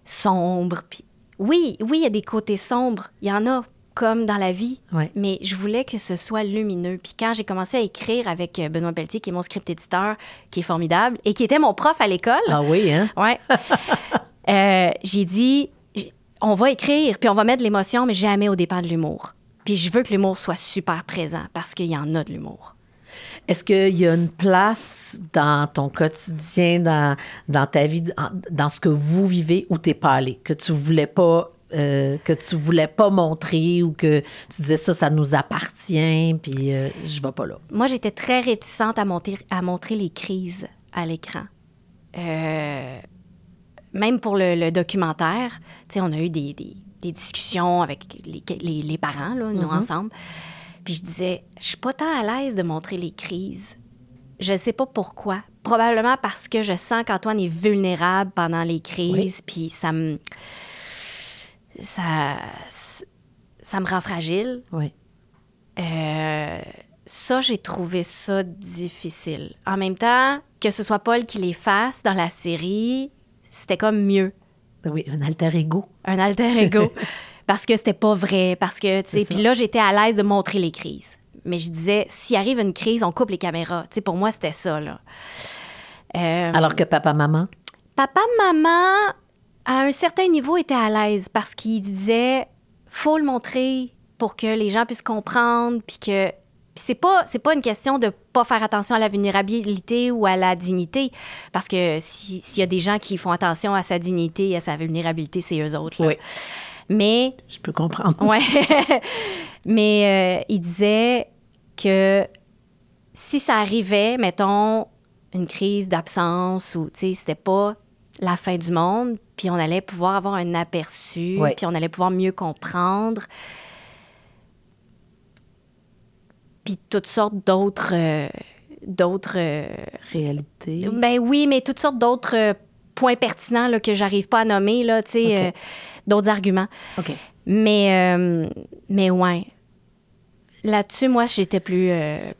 sombre. Puis oui, oui, il y a des côtés sombres, il y en a comme dans la vie, mais je voulais que ce soit lumineux. Puis quand j'ai commencé à écrire avec euh, Benoît Pelletier, qui est mon script éditeur, qui est formidable, et qui était mon prof à l'école. Ah oui, hein? Ouais. (laughs) j'ai dit, on va écrire, puis on va mettre de l'émotion, mais jamais au départ de l'humour. Puis je veux que l'humour soit super présent parce qu'il y en a de l'humour. Est-ce qu'il y a une place dans ton quotidien, dans, dans ta vie, dans, ce que vous vivez où tu n'es pas allé, que tu voulais pas euh, que tu voulais pas montrer ou que tu disais ça, ça nous appartient, puis euh, je vais pas là? Moi, j'étais très réticente à, monter, à montrer les crises à l'écran. Euh, même pour le, documentaire, tu sais, on a eu des, des discussions avec les, les, parents, là, nous mm-hmm. ensemble. Puis je disais, je suis pas tant à l'aise de montrer les crises. Je ne sais pas pourquoi. Probablement parce que je sens qu'Antoine est vulnérable pendant les crises, puis ça me. Ça, ça me rend fragile. Oui. Euh, ça, j'ai trouvé ça difficile. En même temps, que ce soit Paul qui les fasse dans la série, c'était comme mieux. Ben oui, un alter ego. Un alter ego. (laughs) parce que c'était pas vrai. Parce que, tu sais, puis là, j'étais à l'aise de montrer les crises. Mais je disais, s'il arrive une crise, on coupe les caméras. Tu sais, pour moi, c'était ça, là. Euh, Alors que papa-maman? Papa-maman, à un certain niveau, était à l'aise parce qu'il disait, faut le montrer pour que les gens puissent comprendre, puis que c'est pas c'est pas une question de pas faire attention à la vulnérabilité ou à la dignité parce que s'il y a des gens qui font attention à sa dignité et à sa vulnérabilité, c'est eux autres. Oui. Mais je peux comprendre. Ouais. (laughs) Mais euh, il disait que si ça arrivait, mettons une crise d'absence ou tu sais, c'était pas la fin du monde, puis on allait pouvoir avoir un aperçu, puis on allait pouvoir mieux comprendre puis toutes sortes d'autres euh, d'autres... Réalités. Ben oui, mais toutes sortes d'autres points pertinents là, que j'arrive pas à nommer, là, tu sais, d'autres arguments. OK. Mais, mais ouais. Là-dessus, moi, j'étais plus,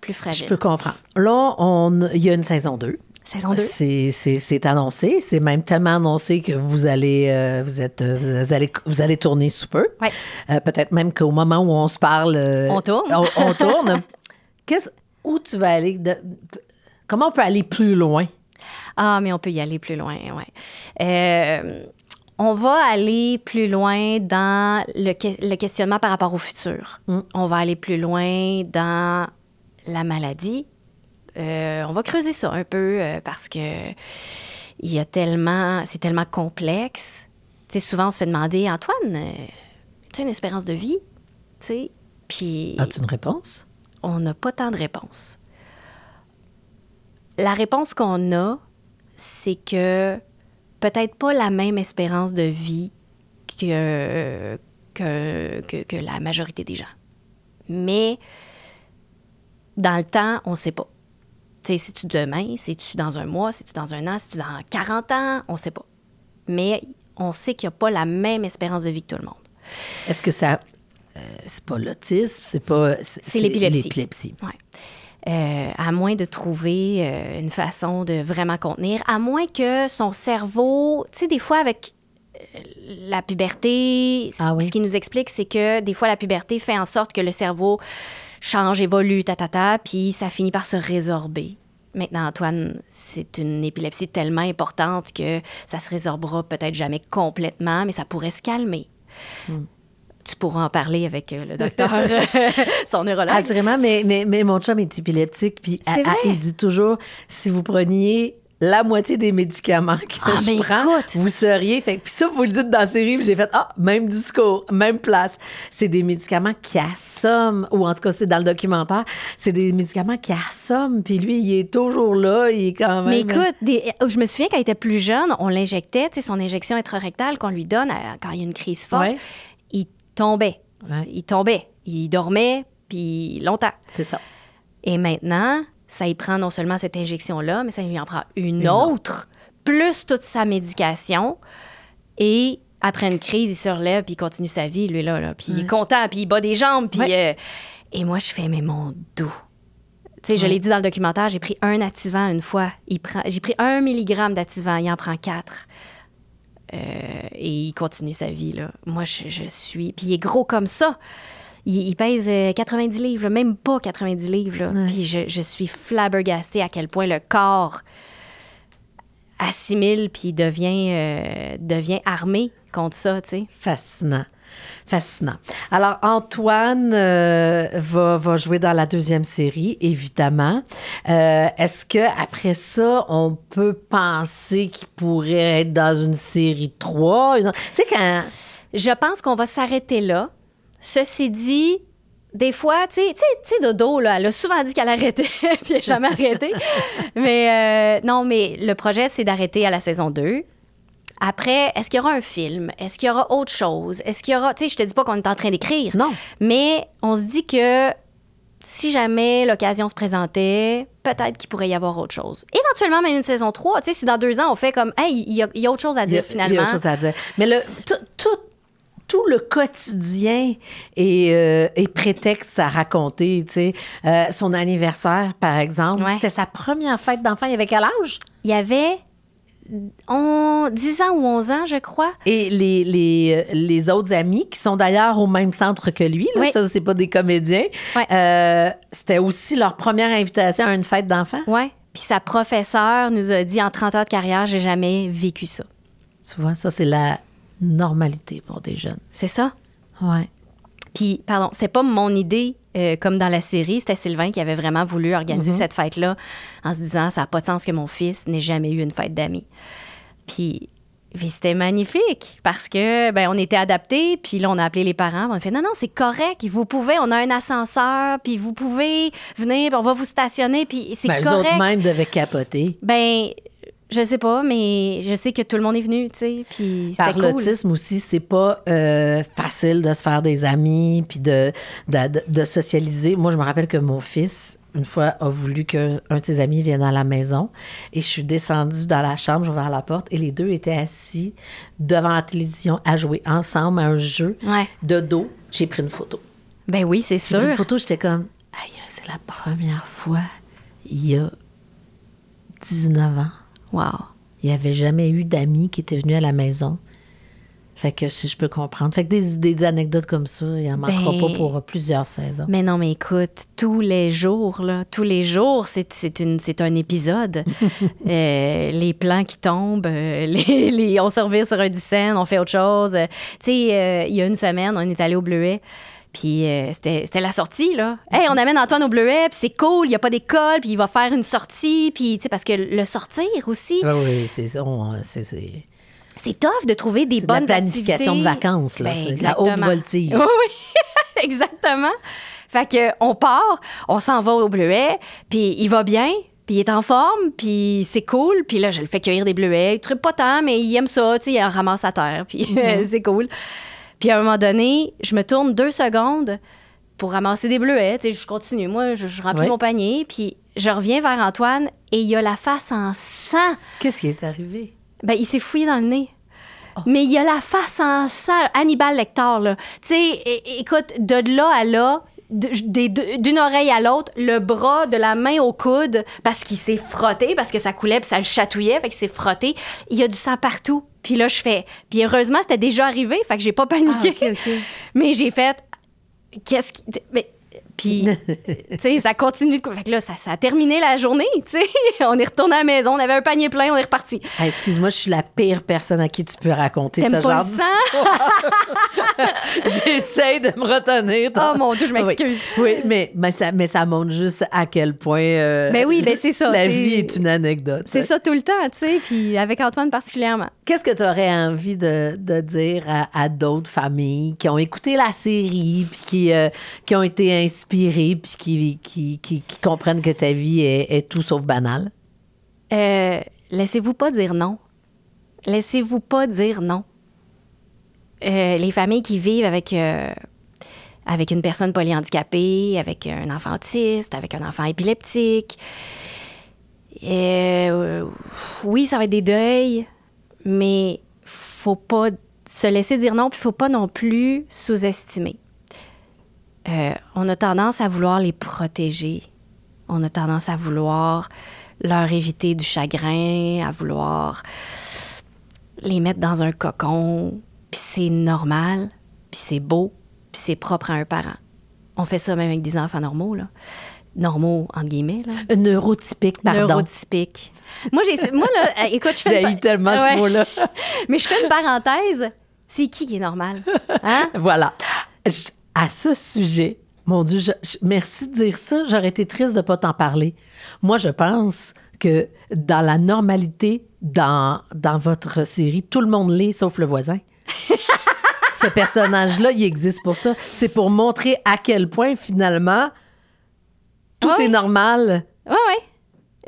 plus fragile. Je peux comprendre. Là, on, il y a une saison 2. Saison 2. C'est annoncé. C'est même tellement annoncé que vous allez, euh, vous êtes, euh, vous allez, vous allez tourner sous peu. Ouais. Euh, Peut-être même qu'au moment où on se parle. on tourne. On, on tourne. (laughs) où tu vas aller? De, comment on peut aller plus loin? Ah, mais on peut y aller plus loin, oui. on va aller plus loin dans le, le questionnement par rapport au futur. Mm. On va aller plus loin dans la maladie, euh, on va creuser ça un peu euh, parce que il y a tellement, c'est tellement complexe. Tu sais, souvent on se fait demander, Antoine, euh, tu as une espérance de vie, tu sais, puis. As-tu une réponse? On n'a pas tant de réponses. La réponse qu'on a, c'est que peut-être pas la même espérance de vie que, que, que, que la majorité des gens. Mais dans le temps, on ne sait pas. C'est-tu demain? C'est-tu dans un mois? C'est-tu dans un an? C'est-tu dans 40 ans? On ne sait pas. Mais on sait qu'il n'y a pas la même espérance de vie que tout le monde. Est-ce que ça. Euh, c'est pas l'autisme, c'est pas. C'est l'épilepsie. L'épilepsie. Ouais. Euh, à moins de trouver euh, une façon de vraiment contenir, à moins que son cerveau, tu sais, des fois avec la puberté, ah oui. ce qui nous explique, c'est que des fois la puberté fait en sorte que le cerveau change, évolue, ta, ta, ta, puis ça finit par se résorber. Maintenant, Antoine, c'est une épilepsie tellement importante que ça se résorbera peut-être jamais complètement, mais ça pourrait se calmer. Hmm. Tu pourras en parler avec euh, le docteur, (laughs) son neurologue. Assurément, mais, mais, mais mon chum est épileptique, puis il dit toujours, si vous preniez la moitié des médicaments que ah, je prends, vous seriez. Fait, puis ça, vous le dites dans la série, j'ai fait Ah, même discours, même place. C'est des médicaments qui assomment, ou en tout cas, c'est dans le documentaire, c'est des médicaments qui assomment, puis lui, il est toujours là, il est quand même. Mais écoute, des, je me souviens quand il était plus jeune, on l'injectait, tu sais, son injection intrarectale qu'on lui donne quand il y a une crise forte, ouais. il tombait. Ouais. Il tombait. Il dormait, puis longtemps. C'est ça. Et maintenant, ça y prend non seulement cette injection-là, mais ça lui en prend une, une autre, autre, plus toute sa médication. Et après une crise, il se relève, puis il continue sa vie, lui, là. Puis ouais. il est content, puis il bat des jambes. Puis, ouais. euh... Et moi, je fais, mais mon dos. Tu sais, je l'ai dit dans le documentaire, j'ai pris un activant une fois. Il prend... J'ai pris un milligramme d'activant, il en prend quatre. Euh... et il continue sa vie, là. Moi, je, je suis... Puis il est gros comme ça il, il, pèse 90 livres, même pas 90 livres. Ouais. Puis je, je, suis flabbergastée à quel point le corps assimile puis devient, euh, devient armé contre ça, tu sais. Fascinant. Fascinant. Alors, Antoine euh, va, va, jouer dans la deuxième série, évidemment. Euh, Est-ce qu'après ça, on peut penser qu'il pourrait être dans une série 3? Tu sais, quand... Je pense qu'on va s'arrêter là. Ceci dit, des fois, tu sais, Dodo, là, elle a souvent dit qu'elle arrêtait, (laughs) puis elle n'a jamais arrêté. (laughs) mais euh, non, mais le projet, c'est d'arrêter à la saison 2. Après, est-ce qu'il y aura un film? Est-ce qu'il y aura autre chose? Est-ce qu'il y aura. Tu sais, je te dis pas qu'on est en train d'écrire. Non. Mais on se dit que si jamais l'occasion se présentait, peut-être qu'il pourrait y avoir autre chose. Éventuellement, même une saison 3. Tu sais, si dans deux ans, on fait comme, hey, il y, a, il y a autre chose à dire, il y a, finalement. Il y a autre chose à dire. Mais le, tout, tout tout le quotidien est, euh, est, prétexte à raconter. Tu sais, euh, son anniversaire, par exemple, ouais. c'était sa première fête d'enfant. Il avait quel âge? Il y avait on, 10 ans ou 11 ans, je crois. Et les, les, les autres amis, qui sont d'ailleurs au même centre que lui, là, oui. ça, c'est pas des comédiens, euh, c'était aussi leur première invitation à une fête d'enfant. Oui. Puis sa professeure nous a dit en 30 ans de carrière, j'ai jamais vécu ça. Tu vois, ça, c'est la normalité pour des jeunes. C'est ça? Ouais. Puis, pardon, c'était pas mon idée euh, comme dans la série. C'était Sylvain qui avait vraiment voulu organiser Mm-hmm. mm -hmm. cette fête-là en se disant ça n'a pas de sens que mon fils n'ait jamais eu une fête d'amis. Puis, puis c'était magnifique parce que ben on était adaptés. Puis là, on a appelé les parents. On a fait non, non, c'est correct. Vous pouvez, on a un ascenseur. Puis vous pouvez venir. on va vous stationner. Puis c'est ben, correct. Les autres même devaient capoter. Ben Je sais pas, mais je sais que tout le monde est venu, tu sais. Puis Par cool. l'autisme aussi, c'est pas euh, facile de se faire des amis puis de, de, de- de socialiser. Moi, je me rappelle que mon fils, une fois, a voulu qu'un un de ses amis vienne à la maison et je suis descendue dans la chambre, j'ai ouvert la porte et les deux étaient assis devant la télévision à jouer ensemble à un jeu Ouais. de dos. J'ai pris une photo. Ben oui, c'est J'ai pris sûr. une photo, j'étais comme, aïe, c'est la première fois, il y a 19 ans. Il n'y avait jamais eu d'amis qui étaient venus à la maison. Fait que si je peux comprendre. Fait que des, des anecdotes comme ça, il en manquera Ben- pas pour plusieurs saisons. Mais non, mais écoute, tous les jours, là, tous les jours, c'est, c'est, une, c'est un épisode. (laughs) Euh, les plans qui tombent, euh, (laughs) les, les- on se revire sur un scène, on fait autre chose. Euh, tu sais, euh, il y a une semaine, on est allé au Bleuet. Puis euh, c'était, la sortie, là. Hey, on amène Antoine au Bleuet, puis c'est cool, il n'y a pas d'école, puis il va faire une sortie, puis, tu sais, parce que le sortir aussi, Ah oui, c'est ça. c'est- tough de trouver des c'est de la bonnes planification de vacances, là. Ben, c'est de la haute exactement. voltige. (laughs) Oui, oui, (laughs) exactement. Fait que on part, on s'en va au bleuet, puis il va bien, puis il est en forme, puis c'est cool, puis là je le fais cueillir des bleuets, il tripe pas tant, mais il aime ça, tu sais, il en ramasse à terre, puis (laughs) c'est cool. Puis à un moment donné, je me tourne deux secondes pour ramasser des bleuets, tu sais, je continue, moi je, je remplis mon panier, puis je reviens vers Antoine et il a la face en sang. Qu'est-ce qui est arrivé? Ben, il s'est fouillé dans le nez. Oh. Mais il a la face en sang. Hannibal Lecter, là. Tu sais, écoute, de là à là, d'une oreille à l'autre, le bras de la main au coude, parce qu'il s'est frotté, parce que ça coulait, puis ça le chatouillait, fait qu'il s'est frotté. Il y a du sang partout. Puis là, je fais. Puis heureusement, c'était déjà arrivé, fait que j'ai pas paniqué. Ah. (laughs) Mais j'ai fait. Qu'est-ce qui. Mais. Puis, (laughs) tu sais, ça continue. de- Fait que là, ça, ça a terminé la journée, tu sais. (laughs) On est retourné à la maison, on avait un panier plein, on est reparti. Ah, Excuse-moi, je suis la pire personne à qui tu peux raconter ce genre d'histoire. J'essaie de me retenir. Oh mon Dieu, je m'excuse. Oui, oui, mais, mais, ça, mais ça montre juste à quel point euh, Ben oui, ben c'est ça, la vie est une anecdote. C'est ça tout le temps, tu sais, puis avec Antoine particulièrement. Qu'est-ce que tu aurais envie de, dire à, d'autres familles qui ont écouté la série, puis qui, euh, qui ont été inspirées, puis qui, qui, qui, comprennent que ta vie est, tout sauf banale? Euh, laissez-vous pas dire non. Laissez-vous pas dire non. Euh, les familles qui vivent avec, avec une personne polyhandicapée, avec un enfant autiste, avec un enfant épileptique, oui, ça va être des deuils, mais faut pas se laisser dire non, puis faut pas non plus sous-estimer. Euh, on a tendance à vouloir les protéger. On a tendance à vouloir leur éviter du chagrin, à vouloir les mettre dans un cocon. Puis c'est normal, puis c'est beau, puis c'est propre à un parent. On fait ça même avec des enfants normaux, là. Normaux, entre guillemets, là. Neurotypique, pardon. Neurotypiques. Moi, j'ai, moi, là, euh, écoute, je fais. une tellement Ouais. ce mot-là. (laughs) Mais je fais une parenthèse. C'est qui qui est normal? Hein? (laughs) Voilà. Je- à ce sujet, mon Dieu, je- je- merci de dire ça. J'aurais été triste de ne pas t'en parler. Moi, je pense que dans la normalité, dans, dans votre série, tout le monde l'est, sauf le voisin. (laughs) Ce personnage-là, il existe pour ça. C'est pour montrer à quel point, finalement, tout Ouais. est normal. Ouais, ouais.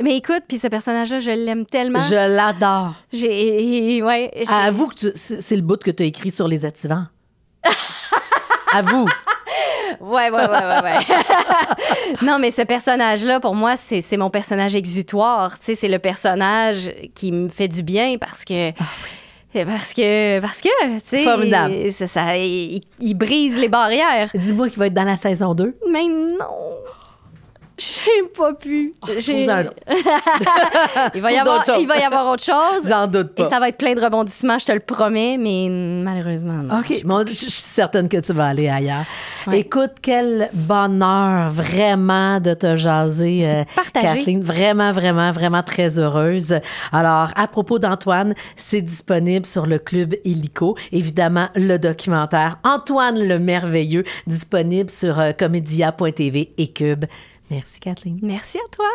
Mais écoute, puis ce personnage-là, je l'aime tellement. Je l'adore. J'ai. Ouais. j'ai- Avoue que c'est le bout que tu as écrit sur les activants. (laughs) Avoue. Ouais, ouais, ouais, ouais, ouais. (laughs) non, mais ce personnage-là, pour moi, c'est mon personnage exutoire. Tu sais, c'est le personnage qui me fait du bien parce que. Parce que, parce que, tu sais, ça- il, il brise les barrières. Dis-moi qu'il va être dans la saison 2. Mais non, j'ai pas pu. J'ai- autre. (laughs) il, va y avoir, d'autres choses. il va y avoir autre chose. J'en doute Et pas. ça va être plein de rebondissements, je te le promets, mais malheureusement, non. OK. Bon, je suis certaine que tu vas aller ailleurs. Ouais. Écoute, quel bonheur vraiment de te jaser, euh. Kathleen. Vraiment, vraiment, vraiment très heureuse. Alors, à propos d'Antoine, c'est disponible sur le Club Illico. Évidemment, le documentaire Antoine le Merveilleux, disponible sur euh, comédia.tv et Cube. Merci, Kathleen. Merci à toi.